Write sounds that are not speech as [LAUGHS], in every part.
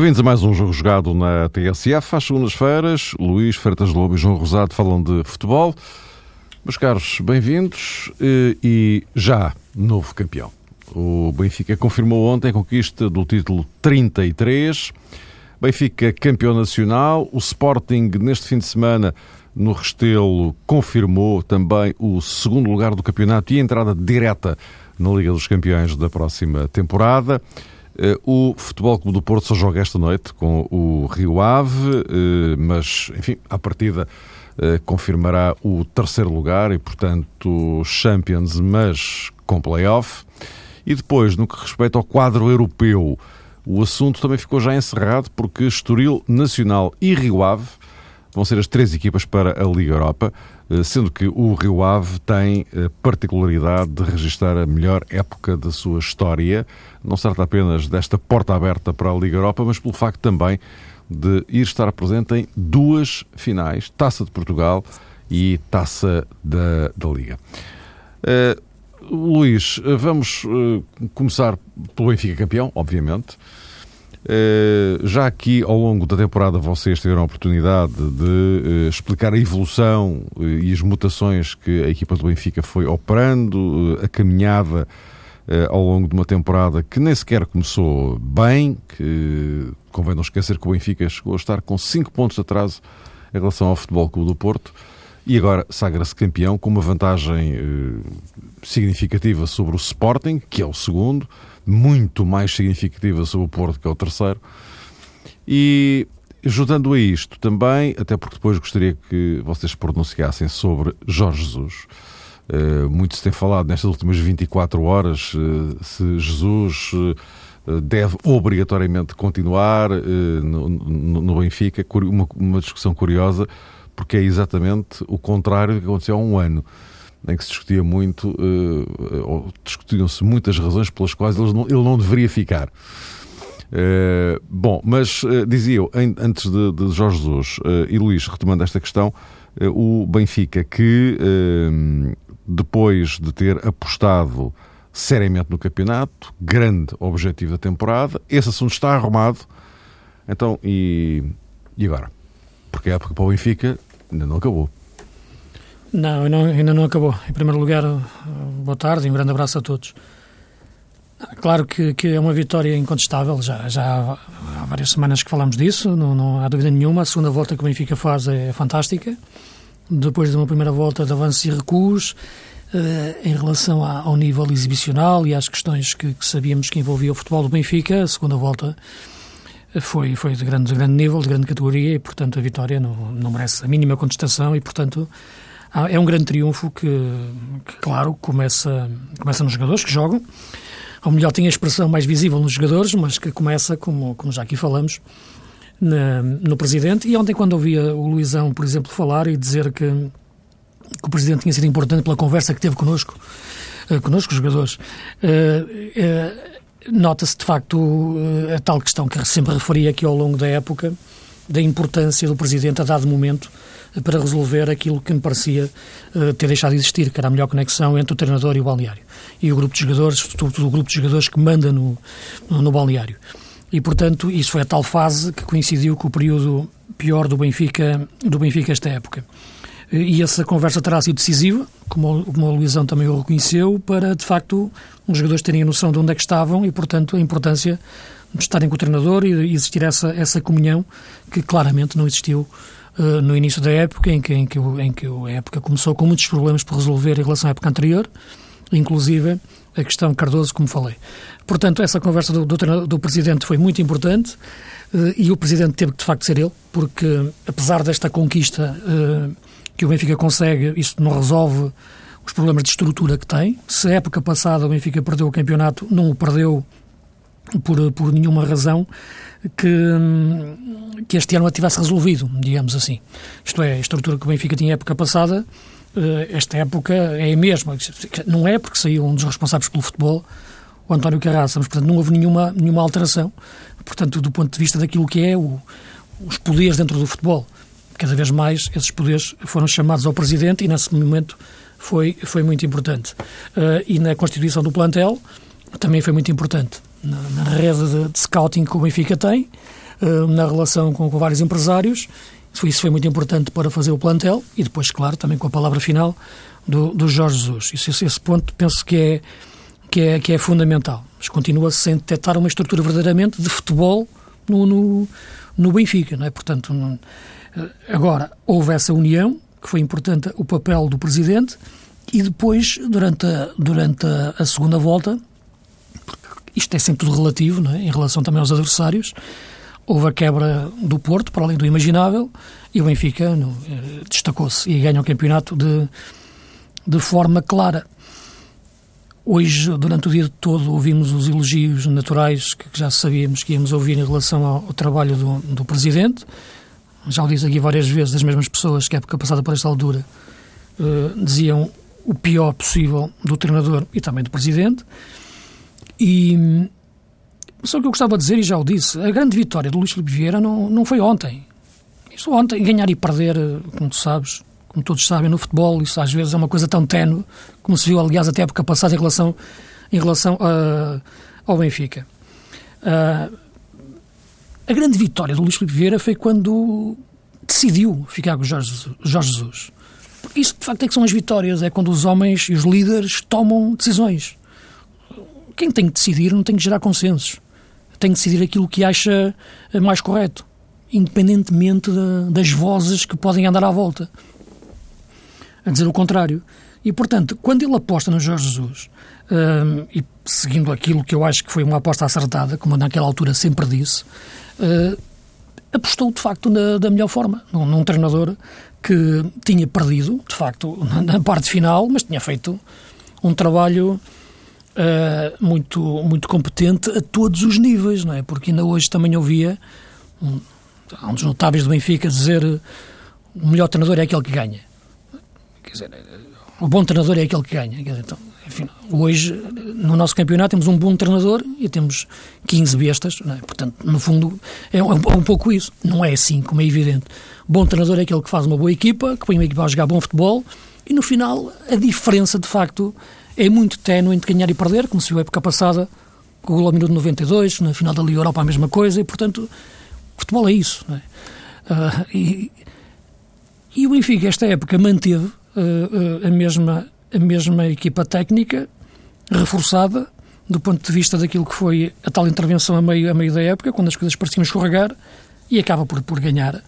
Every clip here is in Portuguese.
Bem-vindos a mais um jogo jogado na TSF. Às segundas-feiras, Luís Freitas Lobo e João Rosado falam de futebol. Meus caros, bem-vindos eh, e já novo campeão. O Benfica confirmou ontem a conquista do título 33. Benfica campeão nacional. O Sporting, neste fim de semana, no Restelo, confirmou também o segundo lugar do campeonato e a entrada direta na Liga dos Campeões da próxima temporada. Eh, o Futebol Clube do Porto só joga esta noite com o Rio Ave, eh, mas, enfim, à partida eh, confirmará o terceiro lugar e, portanto, Champions, mas com playoff. E depois, no que respeita ao quadro europeu, o assunto também ficou já encerrado porque Estoril Nacional e Rio Ave vão ser as três equipas para a Liga Europa, sendo que o Rio Ave tem a particularidade de registrar a melhor época da sua história não se trata apenas desta porta aberta para a Liga Europa, mas pelo facto também de ir estar presente em duas finais, Taça de Portugal e Taça da, da Liga. Uh, Luís, vamos uh, começar pelo Benfica campeão, obviamente. Uh, já aqui ao longo da temporada vocês tiveram a oportunidade de explicar a evolução e as mutações que a equipa do Benfica foi operando, a caminhada eh, ao longo de uma temporada que nem sequer começou bem, que convém não esquecer que o Benfica chegou a estar com 5 pontos de atraso em relação ao Futebol Clube do Porto e agora sagra-se campeão com uma vantagem eh, significativa sobre o Sporting, que é o segundo, muito mais significativa sobre o Porto, que é o terceiro. E juntando a isto também, até porque depois gostaria que vocês pronunciassem sobre Jorge Jesus. Eh, muito se tem falado nestas últimas 24 horas eh, se Jesus eh, deve obrigatoriamente continuar no, no, Benfica. Uma, uma, discussão curiosa, porque é exatamente o contrário do que aconteceu há um ano, em que se discutia muito, ou discutiam-se muitas razões pelas quais ele não, ele não deveria ficar. Uh, bom, mas uh, dizia eu, em, antes de, de, Jorge Jesus uh, e Luís, retomando esta questão, o Benfica que depois de ter apostado seriamente no campeonato, grande objetivo da temporada. Esse assunto está arrumado. Então, e, e agora? Porque a época para o Benfica ainda não acabou. Não, ainda não acabou. Em primeiro lugar, boa tarde e um grande abraço a todos. Claro que, que é uma vitória incontestável, já, já há, várias semanas que falamos disso, não, não há dúvida nenhuma. A segunda volta que o Benfica faz é fantástica depois de uma primeira volta de avanços e recuos, Uh, em relação a, ao nível exibicional e às questões que, que, sabíamos que envolvia o futebol do Benfica, a segunda volta foi, foi de, grande, de grande nível, de grande categoria e, portanto, a vitória não, não merece a mínima contestação e, portanto, é um grande triunfo que, que, claro, começa, começa nos jogadores que jogam, ou melhor, tem a expressão mais visível nos jogadores, mas que começa, como, como já aqui falamos, na, no Presidente. E ontem, quando ouvia o Luizão, por exemplo, falar e dizer que, que o Presidente tinha sido importante pela conversa que teve connosco, uh, connosco, os jogadores, uh, uh, nota-se de facto a tal questão que sempre referi aqui ao longo da época, da importância do Presidente a dado momento para resolver aquilo que me parecia ter deixado de existir, que era a melhor conexão entre o treinador e o balneário. E o grupo de jogadores, sobretudo o grupo de jogadores que manda no, no, balneário. E, portanto, isso foi a tal fase que coincidiu com o período pior do Benfica, do Benfica esta época. E essa conversa terá sido decisiva, como, como a Luizão também o reconheceu, para, de facto, os jogadores terem a noção de onde é que estavam e, portanto, a importância de estarem com o treinador e existir essa, essa comunhão que claramente não existiu uh, no início da época, em que, em, que, em que a época começou com muitos problemas por resolver em relação à época anterior, inclusive a questão Cardoso, como falei. Portanto, essa conversa do, do, do Presidente foi muito importante uh, e o Presidente teve que, de facto, ser ele, porque, apesar desta conquista uh, que o Benfica consegue, isso não resolve os problemas de estrutura que tem. Se a época passada o Benfica perdeu o campeonato, não o perdeu por, por nenhuma razão que, que este ano a tivesse resolvido, digamos assim. Isto é, a estrutura que o Benfica tinha época passada eh, esta época é a mesma. Não é porque saiu um dos responsáveis pelo futebol, o António Carraça, mas portanto não houve nenhuma, nenhuma alteração. Portanto, do ponto de vista daquilo que é o, os poderes dentro do futebol, cada vez mais esses poderes foram chamados ao Presidente e nesse momento foi, foi muito importante. Uh, e na constituição do plantel também foi muito importante. Na, na rede de, de, scouting que o Benfica tem, uh, na relação com, com, vários empresários. Isso foi muito importante para fazer o plantel e depois, claro, também com a palavra final do, do Jorge Jesus. Isso, esse, esse ponto penso que é, que é, que é fundamental. Mas continua-se sem detectar uma estrutura verdadeiramente de futebol no, no, no Benfica, não é? Portanto, não, agora houve essa união, que foi importante o papel do presidente, e depois, durante a, durante a, a segunda volta, isto é sempre tudo relativo, é? em relação também aos adversários, houve a quebra do Porto, para além do imaginável, e o Benfica eh, destacou-se e ganha o campeonato de, de forma clara. Hoje, durante o dia todo, ouvimos os elogios naturais que já sabíamos que íamos ouvir em relação ao, ao trabalho do, do Presidente. Já o disse aqui várias vezes, as mesmas pessoas que, época passada por esta altura, uh, diziam o pior possível do treinador e também do Presidente. E só que eu gostava de dizer, e já o disse, a grande vitória do Luís Filipe Vieira não, não foi ontem. Isso ontem, ganhar e perder, como tu sabes, como todos sabem, no futebol, isso às vezes é uma coisa tão tenue, como se viu, aliás, até a época passada em relação, em relação uh, ao Benfica. Uh, a grande vitória do Luís Filipe Vieira foi quando decidiu ficar com o Jorge, Jorge Jesus. Isso, de facto, é que são as vitórias, é quando os homens e os líderes tomam decisões. Quem tem que decidir não tem que gerar consensos. Tem que decidir aquilo que acha mais correto, independentemente de, das vozes que podem andar à volta a dizer o contrário. E, portanto, quando ele aposta no Jorge Jesus, um, e seguindo aquilo que eu acho que foi uma aposta acertada, como naquela altura sempre disse, uh, apostou de facto na, da melhor forma, num, num, treinador que tinha perdido, de facto, na, na, parte final, mas tinha feito um trabalho uh, muito, muito competente a todos os níveis, não é? Porque ainda hoje também ouvia um, um dos notáveis do Benfica dizer o melhor treinador é aquele que ganha. Quer dizer, o bom treinador é aquele que ganha. Dizer, então, enfim, hoje, no nosso campeonato, temos um bom treinador e temos 15 bestas. É? Portanto, no fundo, é um, é um, pouco isso. Não é assim, como é evidente. Bom treinador é aquele que faz uma boa equipa, que põe uma equipa a jogar bom futebol e, no final, a diferença, de facto, é muito ténue entre ganhar e perder, como se viu a época passada, com o gol ao minuto 92, na final da Liga Europa a mesma coisa, e, portanto, futebol é isso. É? Uh, e, e o Benfica, esta época, manteve uh, a, mesma, a mesma equipa técnica, reforçada, do ponto de vista daquilo que foi a tal intervenção a meio, a meio da época, quando as coisas pareciam escorregar, e acaba por, por ganhar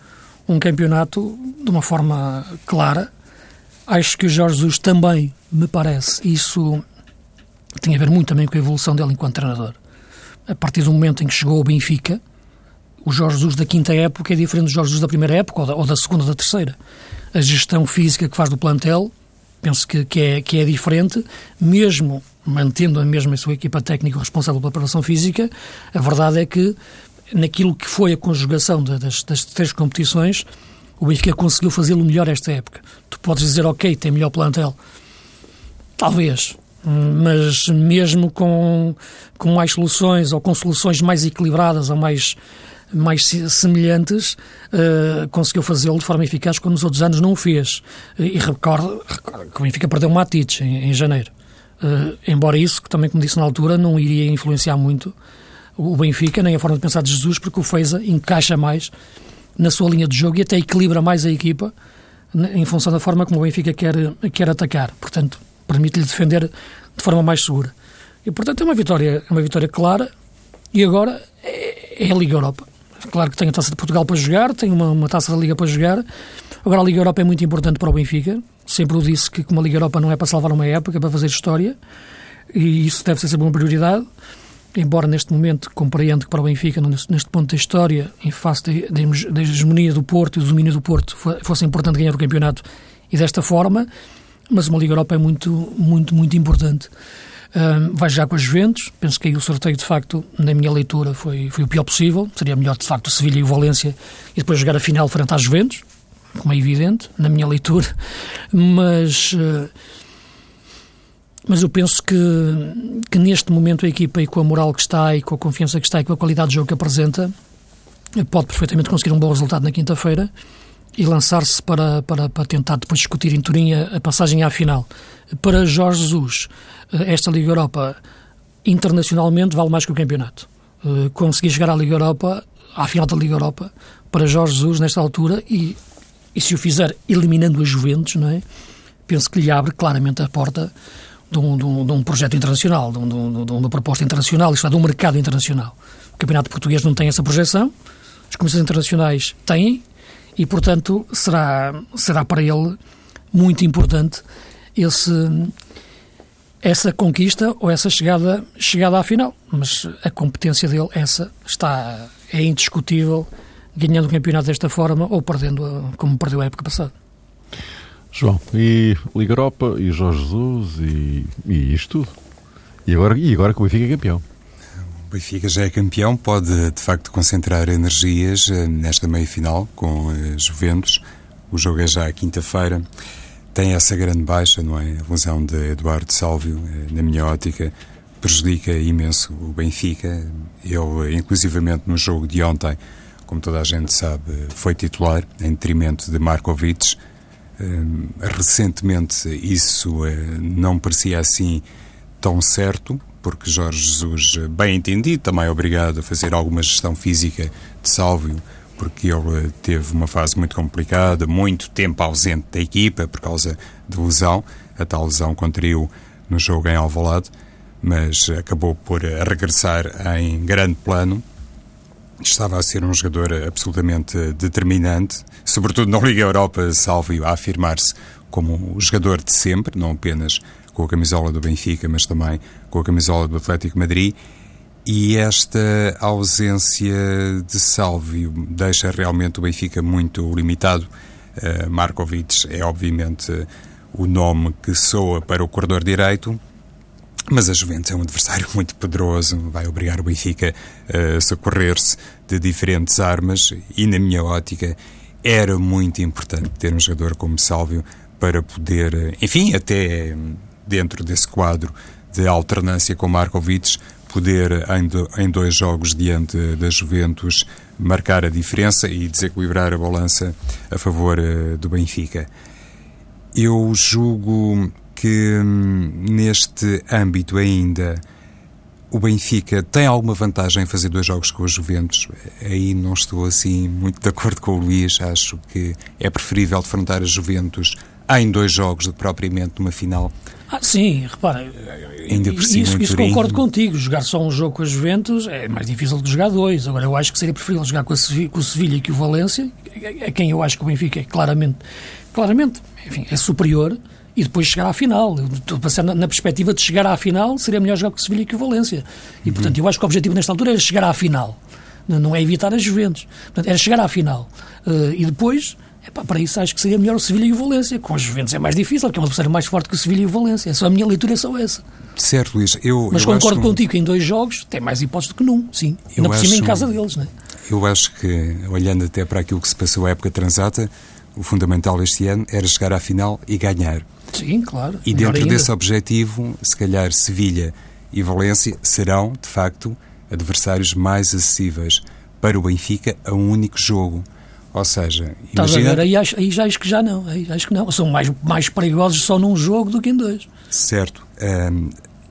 um campeonato de uma forma clara. Acho que o Jorge Jesus também, me parece, isso tem a ver muito também com a evolução dele enquanto treinador. A partir do momento em que chegou ao Benfica, o Jorge Jesus da quinta época é diferente do Jorge Jesus da primeira época ou da, ou da segunda ou da terceira a gestão física que faz do plantel, penso que, que, é, que é diferente, mesmo mantendo a mesma sua equipa técnica responsável pela preparação física, a verdade é que naquilo que foi a conjugação das, das três competições, o Benfica conseguiu fazê-lo melhor esta época. Tu podes dizer, ok, tem melhor plantel. Talvez, mas mesmo com, com mais soluções ou com soluções mais equilibradas ou mais mais semelhantes, uh, conseguiu fazê-lo de forma eficaz quando nos outros anos não o fez. E recordo, recordo que o Benfica perdeu o Matites em, em janeiro. Uh, embora isso, que também, como disse na altura, não iria influenciar muito o Benfica, nem a forma de pensar de Jesus, porque o Feiza encaixa mais na sua linha de jogo e até equilibra mais a equipa em função da forma como o Benfica quer, quer atacar. Portanto, permite-lhe defender de forma mais segura. E, portanto, é uma vitória, é uma vitória clara e agora é, é a Liga Europa. Claro que tem a Taça de Portugal para jogar, tem uma, uma Taça da Liga para jogar. Agora, a Liga Europa é muito importante para o Benfica. Sempre o disse que uma Liga Europa não é para salvar uma época, é para fazer história. E isso deve ser sempre uma prioridade. Embora neste momento compreendo que para o Benfica, neste, ponto da história, em face da hegemonia do Porto e do domínio do Porto, fosse importante ganhar o campeonato e desta forma, mas uma Liga Europa é muito, muito, muito importante. Um, vai já com os Juventus. Penso que aí o sorteio, de facto, na minha leitura, foi, foi o pior possível. Seria melhor, de facto, o Sevilha e o Valência e depois jogar a final frente às Juventus, como é evidente, na minha leitura. [LAUGHS] Mas. Uh, mas eu penso que, que neste momento a equipa e com a moral que está e com a confiança que está e com a qualidade de jogo que apresenta pode perfeitamente conseguir um bom resultado na quinta-feira e lançar-se para, para, para tentar depois discutir em Turim a, passagem à final. Para Jorge Jesus, esta Liga Europa internacionalmente vale mais que o campeonato. uh, conseguir chegar à Liga Europa, à final da Liga Europa, para Jorge Jesus nesta altura e, e se o fizer eliminando a Juventus, não é? Penso que lhe abre claramente a porta de um, de um, de um projeto internacional, de, um, de, uma proposta internacional, isto é, de um mercado internacional. O Campeonato Português não tem essa projeção, as comissões internacionais têm, e, portanto, será, será para ele muito importante esse, essa conquista ou essa chegada, chegada à final. Mas a competência dele, essa, está, é indiscutível, ganhando o campeonato desta forma ou perdendo como perdeu a época passada. João, e Liga Europa, e Jorge Jesus, e, e isto tudo. E agora, e agora que o Benfica é campeão. O Benfica já é campeão, pode de facto concentrar energias eh, nesta meia-final com a Juventus. O jogo é já quinta-feira. Tem essa grande baixa, não é? A lesão de Eduardo Sálvio, eh, na minha ótica, prejudica imenso o Benfica. Ele, inclusivamente no jogo de ontem, como toda a gente sabe, foi titular, em detrimento de Markovic recentemente isso eh, não parecia assim tão certo, porque Jorge Jesus, eh, bem entendido, também é obrigado a fazer alguma gestão física de Sálvio, porque ele eh, teve uma fase muito complicada, muito tempo ausente da equipa por causa de lesão, a tal lesão contraiu no jogo em Alvalade, mas acabou por regressar em grande plano. Estava a ser um jogador absolutamente determinante, sobretudo na Liga Europa, salvo a afirmar-se como o jogador de sempre, não apenas com a camisola do Benfica, mas também com a camisola do Atlético Madrid. E esta ausência de Sálvio deixa realmente o Benfica muito limitado. Uh, Markovic é obviamente o nome que soa para o corredor direito, mas a Juventus é um adversário [LAUGHS] muito poderoso, vai obrigar o Benfica a socorrer-se de diferentes armas e, na minha ótica, era muito importante ter um jogador como Sálvio para poder, enfim, até dentro desse quadro de alternância com Markovic, poder em, dois jogos diante da Juventus marcar a diferença e desequilibrar a balança a favor eh, do Benfica. Eu julgo que hum, neste âmbito ainda o Benfica tem alguma vantagem em fazer dois jogos com os Juventus. Aí não estou assim muito de acordo com o Luís. Acho que é preferível defrontar as Juventus em dois jogos do que propriamente numa final. Ah, sim, repara, Ainda por cima, isso, isso concordo contigo. Jogar só um jogo com as Juventus é mais difícil do que jogar dois. Agora, eu acho que seria preferível jogar com, a Sevilha, com o Sevilha e com o Valência, a quem eu acho que o Benfica é claramente, claramente enfim, é superior e depois chegar à final. Estou a na, na, perspectiva de chegar à final, seria melhor jogar com o Sevilha que o Valência. E, uhum. portanto, eu acho que o objetivo nesta altura era chegar à final. Não é evitar as Juventus. Portanto, era chegar à final. Uh, e depois, epá, para isso acho que seria melhor o Sevilha e o Valência. Com as Juventus é mais difícil, porque é um adversário mais forte que o Sevilha e o Valência. É só a minha leitura é só essa. Certo, Luís. Eu, Mas eu concordo acho... contigo que em dois jogos tem mais hipótese do que num, sim. Ainda por cima em casa deles, não é? Eu acho que, olhando até para aquilo que se passou à época transata, o fundamental este ano era chegar à final e ganhar. Sim, claro. E dentro desse objetivo, se calhar Sevilha e Valência serão, de facto, adversários mais acessíveis para o Benfica a um único jogo. Ou seja, Estás imagina... a ver, aí, acho, aí já acho que já não, aí acho que não. São mais, mais perigosos só num jogo do que em dois. Certo.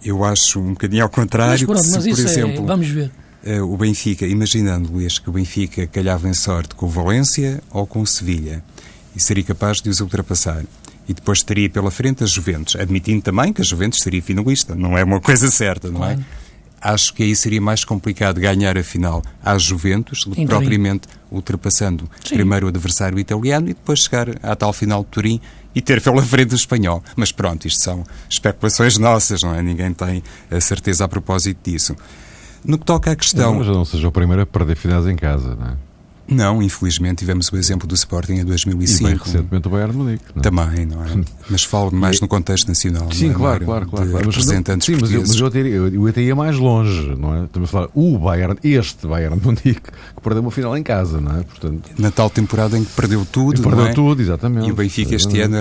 Eu acho um bocadinho ao contrário. Mas, pronto, se, por é- exemplo, é, vamos ver. Uh, o Benfica, imaginando, Luís, que o Benfica calhava em sorte com o Valência ou com o Sevilha e seria capaz de os ultrapassar e depois teria pela frente a Juventus, admitindo também que a Juventus seria finalista. Não é uma coisa certa, não é? Acho que aí seria mais complicado ganhar a final às Juventus do que propriamente ultrapassando Sim. primeiro o adversário italiano e depois chegar à tal final de Turim e ter pela frente o espanhol. Mas pronto, isto são especulações nossas, não é? Ninguém tem a certeza a propósito disso. No que toca à questão. Mas não seja o primeiro a perder finais em casa, não é? Não, infelizmente tivemos o exemplo do Sporting em 2005. E bem recentemente o Bayern Munique. Não? É? Também, não é? Mas falo [LAUGHS] mais e... no contexto nacional. Sim, é, claro, claro, claro, claro. Representantes sim, mas eu, mas eu, até, eu, eu até ia mais longe, não é? Estamos a falar o Bayern, este Bayern Munique, que perdeu uma final em casa, não é? Portanto... Na tal temporada em que perdeu tudo, perdeu é? tudo, exatamente. E o Benfica este ano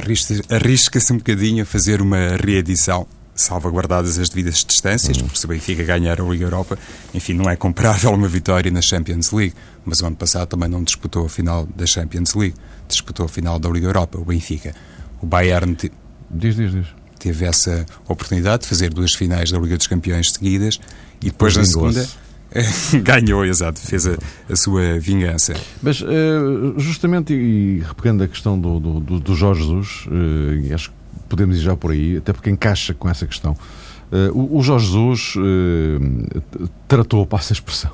arrisca-se um bocadinho a fazer uma reedição salvaguardadas as devidas distâncias, uhum. porque se o Benfica ganhar a Liga Europa, enfim, não é comparável uma vitória na Champions League. Mas o ano passado também não disputou a final da Champions League, disputou a final da Liga Europa, o Benfica. O Bayern te... diz, diz, diz. teve essa oportunidade de fazer duas finais da Liga dos Campeões seguidas e depois na segunda [LAUGHS] Ganhou, exato, fez a, a, sua vingança. Mas, justamente, e repegando a questão do, do, do Jorge Jesus, acho que podemos ir já por aí, até porque encaixa com essa questão. O Jorge Jesus tratou, [LAUGHS] passa a expressão,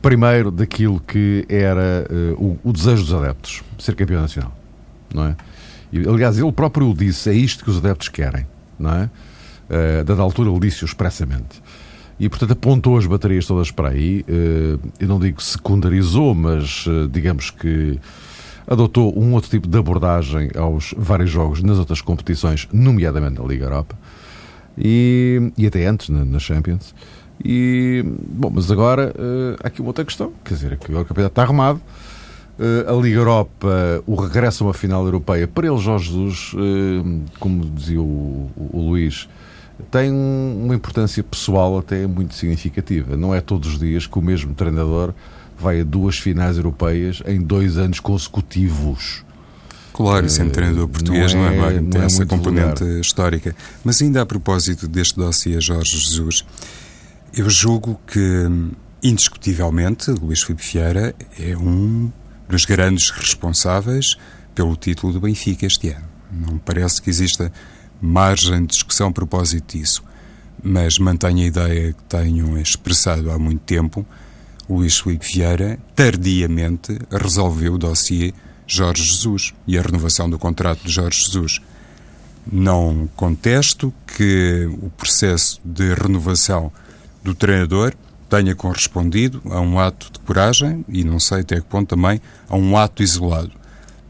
primeiro daquilo que era o, o desejo dos adeptos, ser campeão nacional, não é? E, aliás, ele próprio o disse, é isto que os adeptos querem, não é? Uh, dada altura ele disse-o expressamente. E, portanto, apontou as baterias todas para aí. Uh, eu não digo secundarizou, mas uh, digamos que adotou um outro tipo de abordagem aos vários jogos nas outras competições, nomeadamente na Liga Europa. E, e até antes, na, na Champions. E, bom, mas agora uh, há aqui uma outra questão, quer dizer, que o campeonato está arrumado, uh, a Liga Europa, o regresso a uma final europeia, para ele, Jorge Jesus, uh, como dizia o, o Luís, tem uma importância pessoal até muito significativa. Não é todos os dias que o mesmo treinador vai a duas finais europeias em dois anos consecutivos. Claro, sendo uh, treinador português não é, não é, tem não é essa componente vulgar. histórica. Mas ainda a propósito deste dossiê Jorge Jesus, eu julgo que, indiscutivelmente, Luís Filipe Vieira é um dos grandes responsáveis pelo título do Benfica este ano. Não parece que exista margem de discussão a propósito disso, mas mantenho a ideia que tenho expressado há muito tempo. Luís Filipe Vieira, tardiamente, resolveu o dossiê Jorge Jesus e a renovação do contrato de Jorge Jesus. Não contesto que o processo de renovação do treinador tenha correspondido a um ato de coragem e não sei até que ponto também a um ato isolado.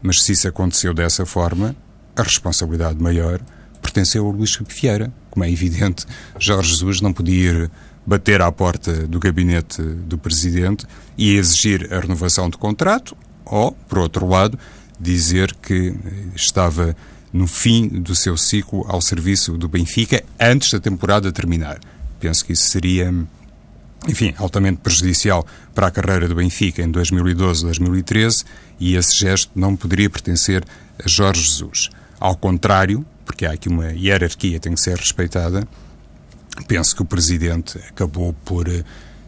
Mas se isso aconteceu dessa forma, a responsabilidade maior pertenceu a Luís Filipe Vieira. Como é evidente, Jorge Jesus não podia ir bater à porta do gabinete do Presidente e exigir a renovação do contrato ou, por outro lado, dizer que estava no fim do seu ciclo ao serviço do Benfica antes da temporada terminar. Penso que isso seria, enfim, altamente prejudicial para a carreira do Benfica em 2012-2013 e esse gesto não poderia pertencer a Jorge Jesus. Ao contrário, porque há aqui uma hierarquia que tem que ser respeitada, penso que o Presidente acabou por eh,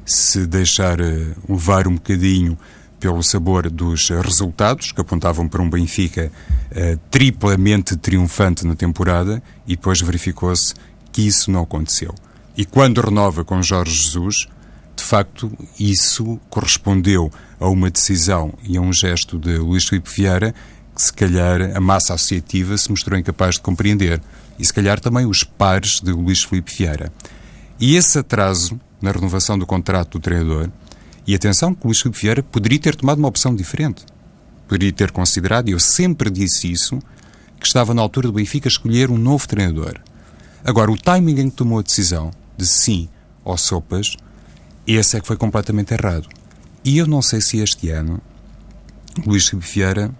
se deixar eh, levar um bocadinho pelo sabor dos resultados, que apontavam para um Benfica uh, triplamente triunfante na temporada, e depois verificou-se que isso não aconteceu. E quando renova com Jorge Jesus, de facto, isso correspondeu a uma decisão e a um gesto de Luís Filipe Vieira que se calhar a massa associativa se mostrou incapaz de compreender. E se calhar também os pares de Luís Filipe Vieira. E esse atraso na renovação do contrato do treinador, e atenção que Luís Filipe Vieira poderia ter tomado uma opção diferente. Poderia ter considerado, e eu sempre disse isso, que estava na altura do Benfica escolher um novo treinador. Agora, o timing em que tomou a decisão de sim ou sopas, esse é que foi completamente errado. E eu não sei se este ano Luís Filipe Vieira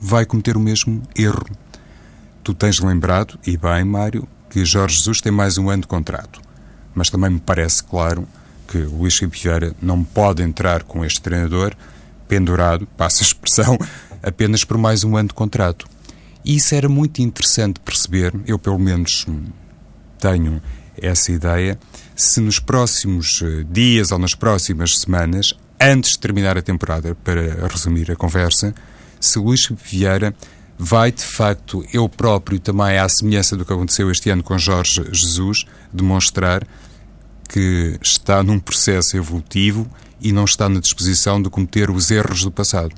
vai cometer o mesmo erro. Tu tens lembrado, e bem, Mário, que Jorge Jesus tem mais um ano de contrato. Mas também me parece claro que Luís Vieira não pode entrar com este treinador pendurado, passa a expressão, [LAUGHS] apenas por mais um ano de contrato. E isso era muito interessante perceber, eu pelo menos tenho essa ideia, se nos próximos eh, dias ou nas próximas semanas, antes de terminar a temporada, para resumir a conversa, se Luís Vieira vai, de facto, eu próprio também, à semelhança do que aconteceu este ano com Jorge Jesus, demonstrar que está num processo evolutivo e não está na disposição de cometer os erros do passado.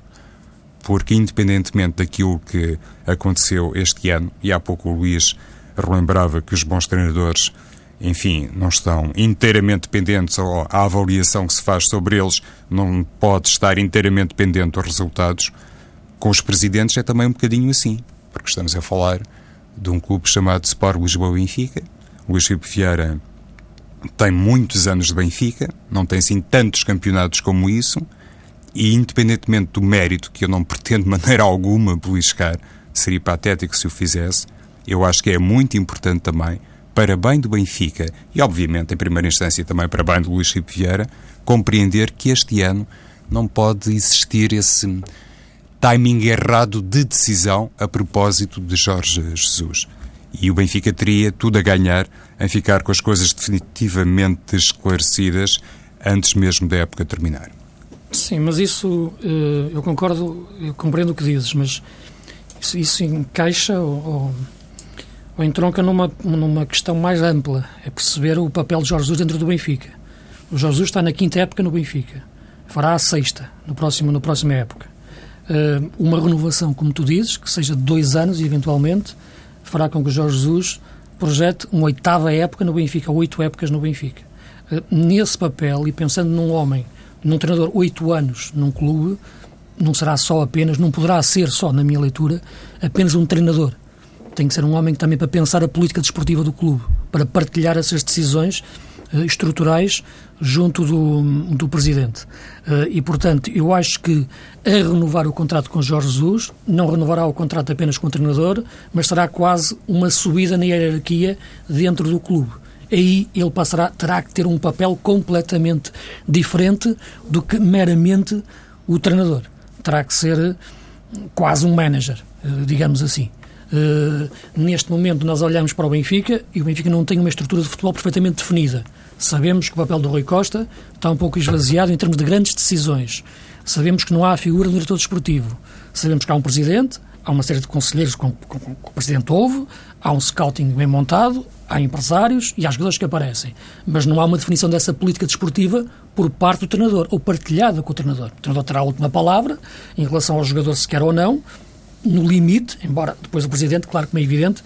Porque, independentemente daquilo que aconteceu este ano, e há pouco o Luís relembrava que os bons treinadores, enfim, não estão inteiramente dependentes, ou a avaliação que se faz sobre eles não pode estar inteiramente dependente dos resultados com os presidentes é também um bocadinho assim, porque estamos a falar de um clube chamado Sport Lisboa Benfica. Luís Filipe Vieira tem muitos anos de Benfica, não tem assim tantos campeonatos como isso, e independentemente do mérito, que eu não pretendo de maneira alguma beliscar, seria patético se o fizesse, eu acho que é muito importante também, para bem do Benfica e, obviamente, em primeira instância também para bem do Luís Filipe Vieira, compreender que este ano não pode existir esse timing errado de decisão a propósito de Jorge Jesus. E o Benfica teria tudo a ganhar em ficar com as coisas definitivamente esclarecidas antes mesmo da época terminar. Sim, mas isso eh, eu concordo, eu compreendo o que dizes, mas isso, isso encaixa ou, ou, entronca numa, numa questão mais ampla. É perceber o papel de Jorge Jesus dentro do Benfica. O Jorge Jesus está na quinta época no Benfica. Fará a sexta no próximo, na próxima época. Uh, uma renovação, como tu dizes, que seja de dois anos, eventualmente, fará com que o Jorge Jesus projete uma oitava época no Benfica, oito épocas no Benfica. Uh, nesse papel, e pensando num homem, num treinador oito anos num clube, não será só apenas, não poderá ser só, na minha leitura, apenas um treinador. Tem que ser um homem também para pensar a política desportiva do clube, para partilhar essas decisões estruturais junto do, do Presidente. Uh, e, portanto, eu acho que a renovar o contrato com Jorge Jesus, não renovará o contrato apenas com o treinador, mas será quase uma subida na hierarquia dentro do clube. Aí ele passará, terá que ter um papel completamente diferente do que meramente o treinador terá que ser eh, quase um manager, eh, digamos assim. Neste momento nós olhamos para o Benfica e o Benfica não tem uma estrutura de futebol perfeitamente definida. Sabemos que o papel do Rui Costa está um pouco esvaziado em termos de grandes decisões. Sabemos que não há a figura do diretor desportivo. Sabemos que há um presidente, há uma série de conselheiros com o presidente houve, há um scouting bem montado, há empresários e há jogadores que aparecem. Mas não há uma definição dessa política desportiva por parte do treinador, ou partilhada com o treinador. O treinador terá a última palavra em relação ao jogador se quer ou não, no limite, embora depois o Presidente, claro que é evidente,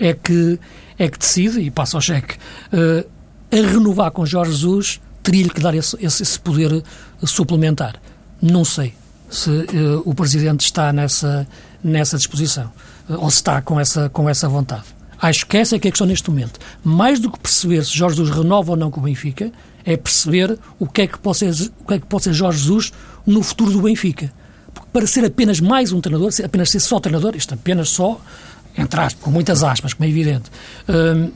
é que, é que decide e passa ao cheque. Uh, a renovar com Jorge Jesus, teria-lhe que dar esse, esse, esse, poder suplementar. Não sei se uh, o Presidente está nessa, nessa disposição, uh, ou se está com essa, com essa vontade. Acho que essa é que é a questão neste momento. Mais do que perceber se Jorge Jesus renova ou não com o Benfica, é perceber o que é que pode ser, o que é que pode ser Jorge Jesus no futuro do Benfica. Porque para ser apenas mais um treinador, apenas ser só treinador, isto apenas só, entre aspas, com muitas aspas, como é evidente, hum,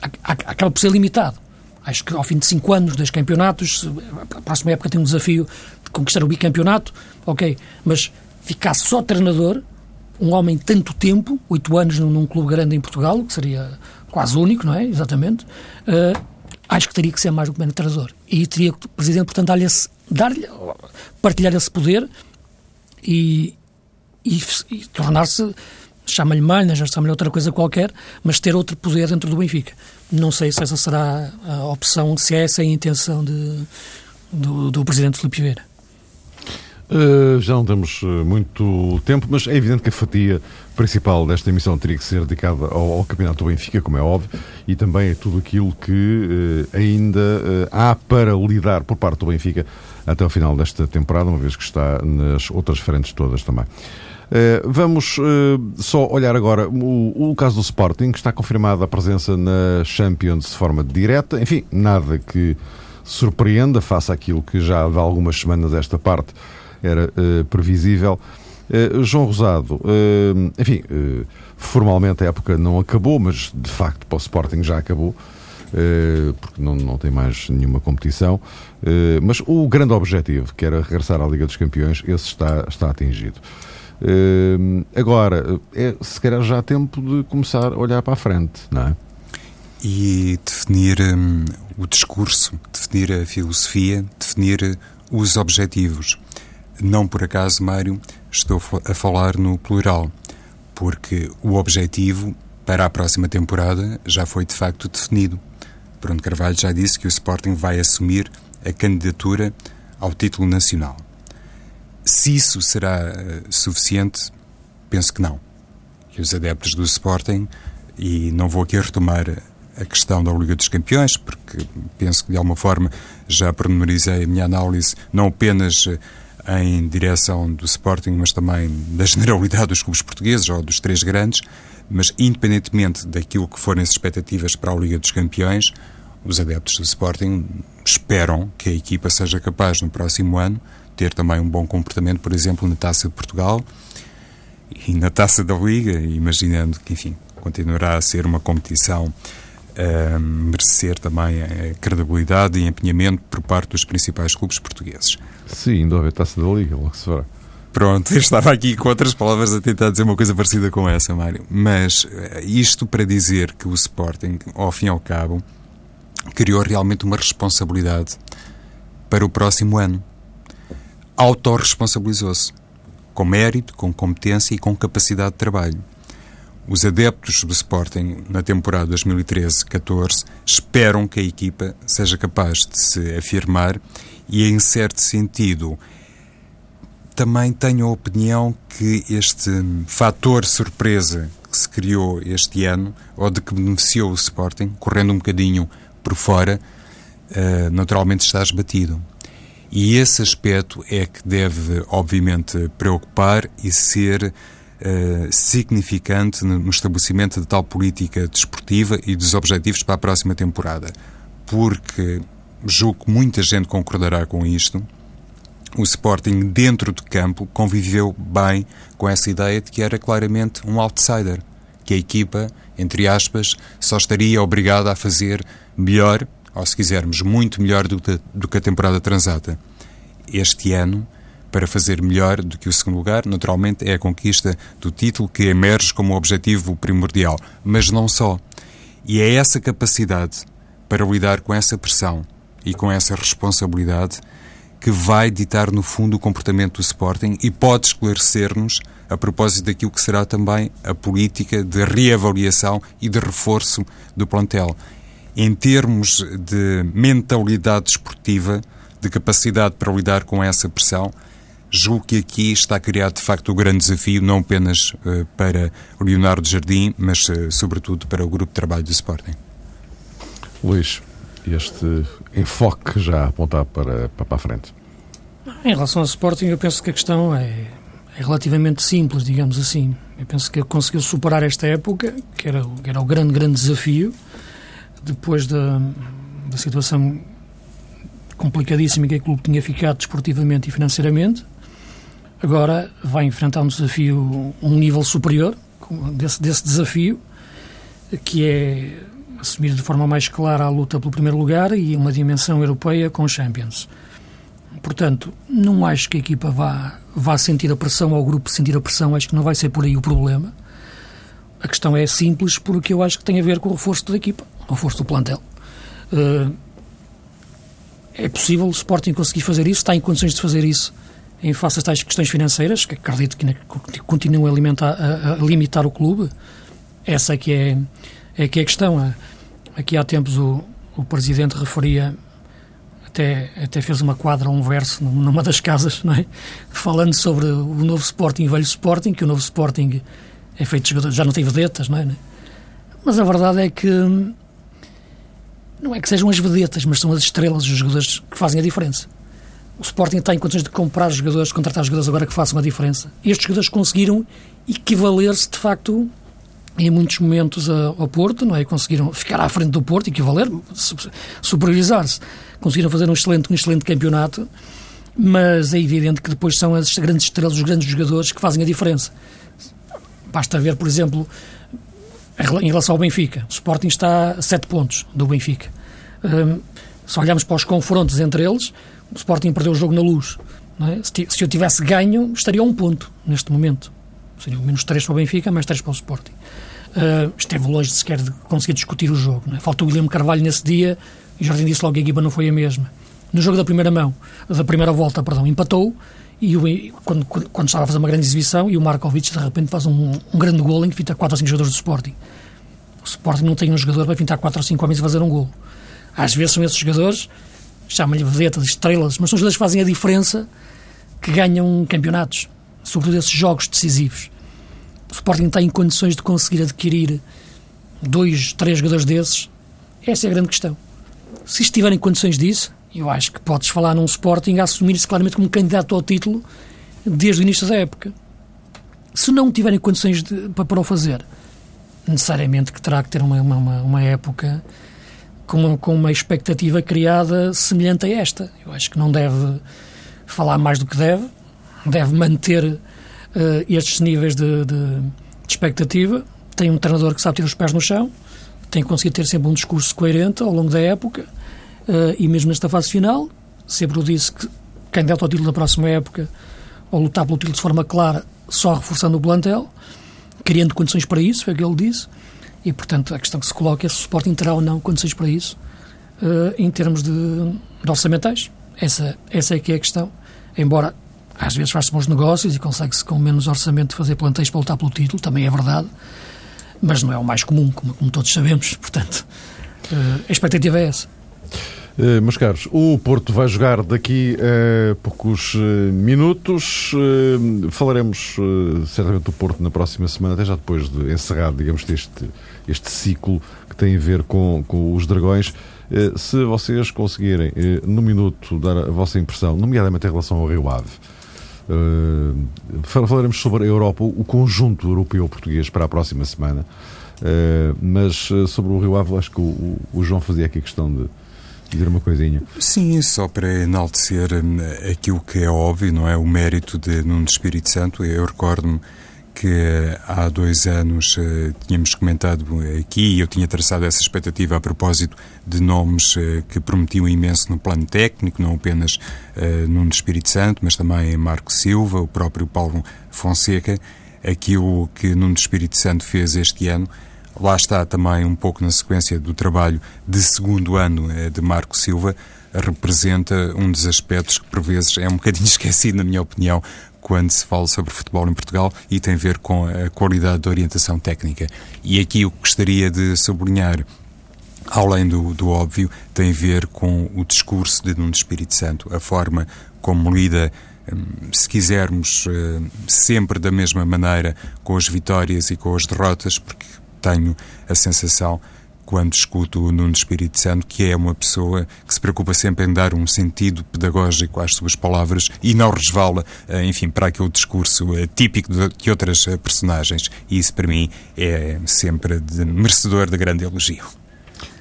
acaba por ser limitado. Acho que ao fim de cinco anos, dois campeonatos, a próxima época tem um desafio de conquistar o bicampeonato, ok, mas ficar só treinador um homem tanto tempo, oito anos num, num, clube grande em Portugal, que seria quase único, não é? Exatamente. Uh, acho que teria que ser mais do que treinador. E teria que o Presidente, portanto, dar-lhe dar partilhar esse poder e, e, e tornar-se, chama-lhe manager, chama-lhe outra coisa qualquer, mas ter outro poder dentro do Benfica. Não sei se essa será a opção, se é essa a intenção de, do, do Presidente Filipe Vieira. Uh, já não temos eh, muito tempo, mas é evidente que a fatia principal desta emissão teria que ser dedicada ao, ao Campeonato do Benfica, como é óbvio, e também a tudo aquilo que uh, ainda uh, há para lidar por parte do Benfica até ao final desta temporada, uma vez que está nas outras frentes todas também. Vamos só olhar agora o, o caso do Sporting, que está confirmada a presença na Champions de forma direta. Enfim, nada que surpreenda, face àquilo que já há algumas semanas esta parte era uh, previsível. João Rosado, enfim, formalmente a época não acabou, mas de facto para o Sporting já acabou, porque não, não tem mais nenhuma competição. mas o grande objetivo, que era regressar à Liga dos Campeões, esse está, está atingido. Agora, é se calhar já há tempo de começar a olhar para a frente, não é? E definir um, o discurso, definir a filosofia, definir os objetivos. Não por acaso, Mário, estou a falar no plural, porque o objetivo para a próxima temporada já foi de facto definido. Bruno Carvalho já disse que o Sporting vai assumir a candidatura ao título nacional. Se isso será uh, suficiente, penso que não. Que os adeptos do Sporting, e não vou aqui retomar a questão da Liga dos Campeões, porque penso que de alguma forma já pormenorizei a minha análise, não apenas uh, em direção do Sporting, mas também da generalidade dos clubes portugueses ou dos três grandes, mas independentemente daquilo que forem as expectativas para a Liga dos Campeões, os adeptos do Sporting esperam que a equipa seja capaz no próximo ano ter também um bom comportamento, por exemplo, na Taça de Portugal e na Taça da Liga, imaginando que, enfim, continuará a ser uma competição a merecer também a credibilidade e empenhamento por parte dos principais clubes portugueses. Sim, ainda houve a taça da Liga, logo se fará. Pronto, [LAUGHS] eu estava aqui com outras palavras a tentar dizer uma coisa parecida com essa, Mário. Mas eh, isto para dizer que o Sporting, ao fim e ao cabo, criou realmente uma responsabilidade para o próximo ano. Autoresponsabilizou-se, com mérito, com competência e com capacidade de trabalho. Os adeptos do Sporting na temporada 2013-14 esperam que a equipa seja capaz de se afirmar e, em certo sentido, também tenho a opinião que este fator surpresa que se criou este ano, ou de que beneficiou o Sporting, correndo um bocadinho por fora, uh, naturalmente está esbatido. E esse aspecto é que deve, obviamente, preocupar e ser uh, significante no estabelecimento de tal política desportiva e dos objetivos para a próxima temporada. Porque julgo que muita gente concordará com isto. O Sporting, dentro de campo, conviveu bem com essa ideia de que era claramente um outsider, que a equipa, entre aspas, só estaria obrigada a fazer melhor ou se quisermos, muito melhor do do que a temporada transata. Este ano, para fazer melhor do que o segundo lugar, naturalmente é a conquista do título que emerge como objetivo primordial, mas não só. E é essa capacidade para lidar com essa pressão e com essa responsabilidade que vai ditar, no fundo, o comportamento do Sporting e pode esclarecer-nos a propósito daquilo que será também a política de reavaliação e de reforço do plantel em termos de mentalidade esportiva, de capacidade para lidar com essa pressão, julgo que aqui está criado de facto o grande desafio, não apenas uh, para o Leonardo Jardim, mas uh, sobretudo para o grupo de trabalho do Sporting. Luís, este enfoque já apontar para, para, para a frente. Em relação ao Sporting, eu penso que a questão é, é relativamente simples, digamos assim. Eu penso que conseguiu superar esta época, que era, que era o grande, grande desafio, depois da, da situação complicadíssima que o clube tinha ficado desportivamente e financeiramente, agora vai enfrentar um desafio, um nível superior desse, desse desafio, que é assumir de forma mais clara a luta pelo primeiro lugar e uma dimensão europeia com Champions. Portanto, não acho que a equipa vá, vá sentir a pressão, ou o grupo sentir a pressão, acho que não vai ser por aí o problema. A questão é simples porque eu acho que tem a ver com o reforço da equipa ao reforço do plantel. Uh, é possível o Sporting conseguir fazer isso, está em condições de fazer isso em face às tais questões financeiras, que acredito que continuam a, a, a limitar o clube. Essa é que é, é que é a questão. Aqui há tempos o, o Presidente referia, até, até fez uma quadra, um verso numa das casas, não é? falando sobre o novo Sporting e o velho Sporting, que o novo Sporting é feito de jogadores, já não tem vedetas, não é? Mas a verdade é que não é que sejam as vedetas, mas são as estrelas, os jogadores que fazem a diferença. O Sporting está em condições de comprar jogadores, contratar jogadores agora que façam a diferença. Estes jogadores conseguiram equivaler-se, de facto, em muitos momentos ao Porto, não é? Conseguiram ficar à frente do Porto, equivaler, superiorizar-se. Conseguiram fazer um excelente, um excelente campeonato, mas é evidente que depois são as grandes estrelas, os grandes jogadores que fazem a diferença. Basta ver, por exemplo, em relação ao Benfica. O Sporting está a 7 pontos do Benfica. Um, se olharmos para os confrontos entre eles, o Sporting perdeu o jogo na luz. É? Se, eu tivesse ganho, estaria a um ponto neste momento. Seria menos 3 para o Benfica, mais 3 para o Sporting. Uh, esteve longe de sequer de conseguir discutir o jogo. É? Faltou o William Carvalho nesse dia e o Jardim disse logo que a equipa não foi a mesma. No jogo da primeira mão, da primeira volta, perdão, empatou e o, quando, quando, estava a fazer uma grande exibição e o Markovic de repente faz um, um grande gol em que finta 4 ou 5 jogadores do Sporting. O Sporting não tem um jogador para pintar 4 ou 5 homens e fazer um gol. Às vezes são esses jogadores, chamam-lhe vedetas, estrelas, mas são jogadores que fazem a diferença que ganham campeonatos, sobretudo esses jogos decisivos. O Sporting está em condições de conseguir adquirir dois, três jogadores desses. Essa é a grande questão. Se estiverem em condições disso, eu acho que podes falar num Sporting a assumir-se claramente como candidato ao título desde o início da época. Se não tiverem condições de, para, para o fazer, necessariamente que terá que ter uma, uma, uma época com uma, com uma expectativa criada semelhante a esta. Eu acho que não deve falar mais do que deve, deve manter uh, estes níveis de, de, de, expectativa. Tem um treinador que sabe ter os pés no chão, tem conseguido ter sempre um discurso coerente ao longo da época e mesmo nesta fase final, sempre o disse que candidato ao título da próxima época, ou lutar pelo título de forma clara, só reforçando o plantel, criando condições para isso, foi o que ele disse, e portanto a questão que se coloca é se o Sporting terá ou não condições para isso, uh, em termos de, de orçamentais. Essa, essa é que é a questão. Embora às vezes faz-se bons negócios e consegue-se com menos orçamento fazer plantéis para lutar pelo título, também é verdade, mas não é o mais comum, como, como todos sabemos. [LAUGHS] Portanto, uh, a expectativa é essa. Uh, meus caros, o Porto vai jogar daqui a poucos uh, minutos. Uh, falaremos certamente do Porto na próxima semana, até já depois de encerrar, digamos, este, este ciclo que tem a ver com, com os Dragões. se vocês conseguirem, no minuto, dar a vossa impressão, nomeadamente em relação ao Rio Ave, falaremos sobre a Europa, o conjunto europeu-português para a próxima semana. mas sobre o Rio Ave, acho que o, o João fazia aqui questão de dizer uma coisinha. Sim, só para enaltecer hum, aquilo que é óbvio, não é? O mérito de Nuno Espírito Santo. Eu recordo-me que há dois anos uh, tínhamos comentado aqui e eu tinha traçado essa expectativa a propósito de nomes uh, que prometiam imenso no plano técnico, não apenas uh, Nuno Espírito Santo, mas também Marco Silva, o próprio Paulo Fonseca. Aquilo que Nuno Espírito Santo fez este ano Lá está também um pouco na sequência do trabalho de segundo ano eh, de Marco Silva, representa um dos aspectos que por vezes é um bocadinho [LAUGHS] esquecido, na minha opinião, quando se fala sobre futebol em Portugal e tem a ver com a qualidade da orientação técnica. E aqui o que gostaria de sublinhar, além do, do óbvio, tem a ver com o discurso de Nuno Espírito Santo, a forma como lida hum, se quisermos, eh, sempre da mesma maneira, com as vitórias e com as derrotas, porque tenho a sensação quando escuto o Nuno Espírito Santo, que é uma pessoa que se preocupa sempre em dar um sentido pedagógico às suas palavras e não resvala, eh, enfim, para aquele discurso eh, típico de outras eh, personagens. E isso, para mim, é sempre de merecedor de grande elogio.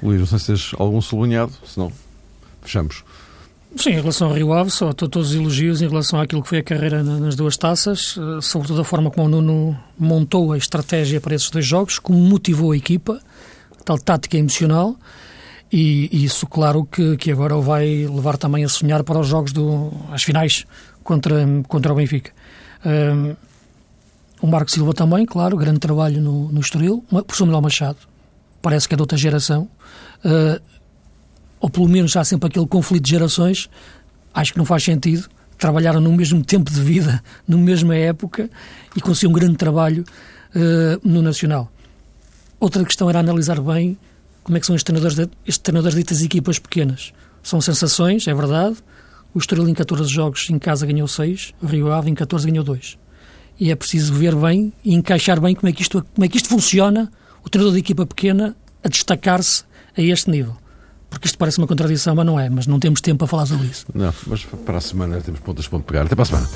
Luís, não sei se tens algum sublinhado, senão fechamos. Sim, em relação ao Rio Ave, só todos os elogios em relação àquilo que foi a carreira nas duas taças, eh, sobretudo a forma como o Nuno montou a estratégia para esses dois jogos, como motivou a equipa, tal tática emocional, e, e isso, claro, que, que agora o vai levar também a sonhar para os jogos, do, as finais, contra, contra o Benfica. Um, o Marco Silva também, claro, grande trabalho no, no Estoril, o Manuel Machado, parece que é de outra geração. Uh, ou pelo menos há sempre aquele conflito de gerações, acho que não faz sentido. Trabalharam no mesmo tempo de vida, [LAUGHS] na mesma época, e conseguiam um grande trabalho uh, no Nacional. Outra questão era analisar bem como é que são estes treinadores, de, estes treinadores de estas equipas pequenas. São sensações, é verdade. O Estoril em 14 jogos em casa ganhou 6, o Rio Ave em 14 ganhou 2. E é preciso ver bem e encaixar bem como é que isto, como é que isto funciona, o treinador de equipa pequena a destacar-se a este nível porque isto parece uma contradição, mas não é. Mas não temos tempo para falar sobre isso. Não, mas para a semana temos pontas para pegar. Até para a semana.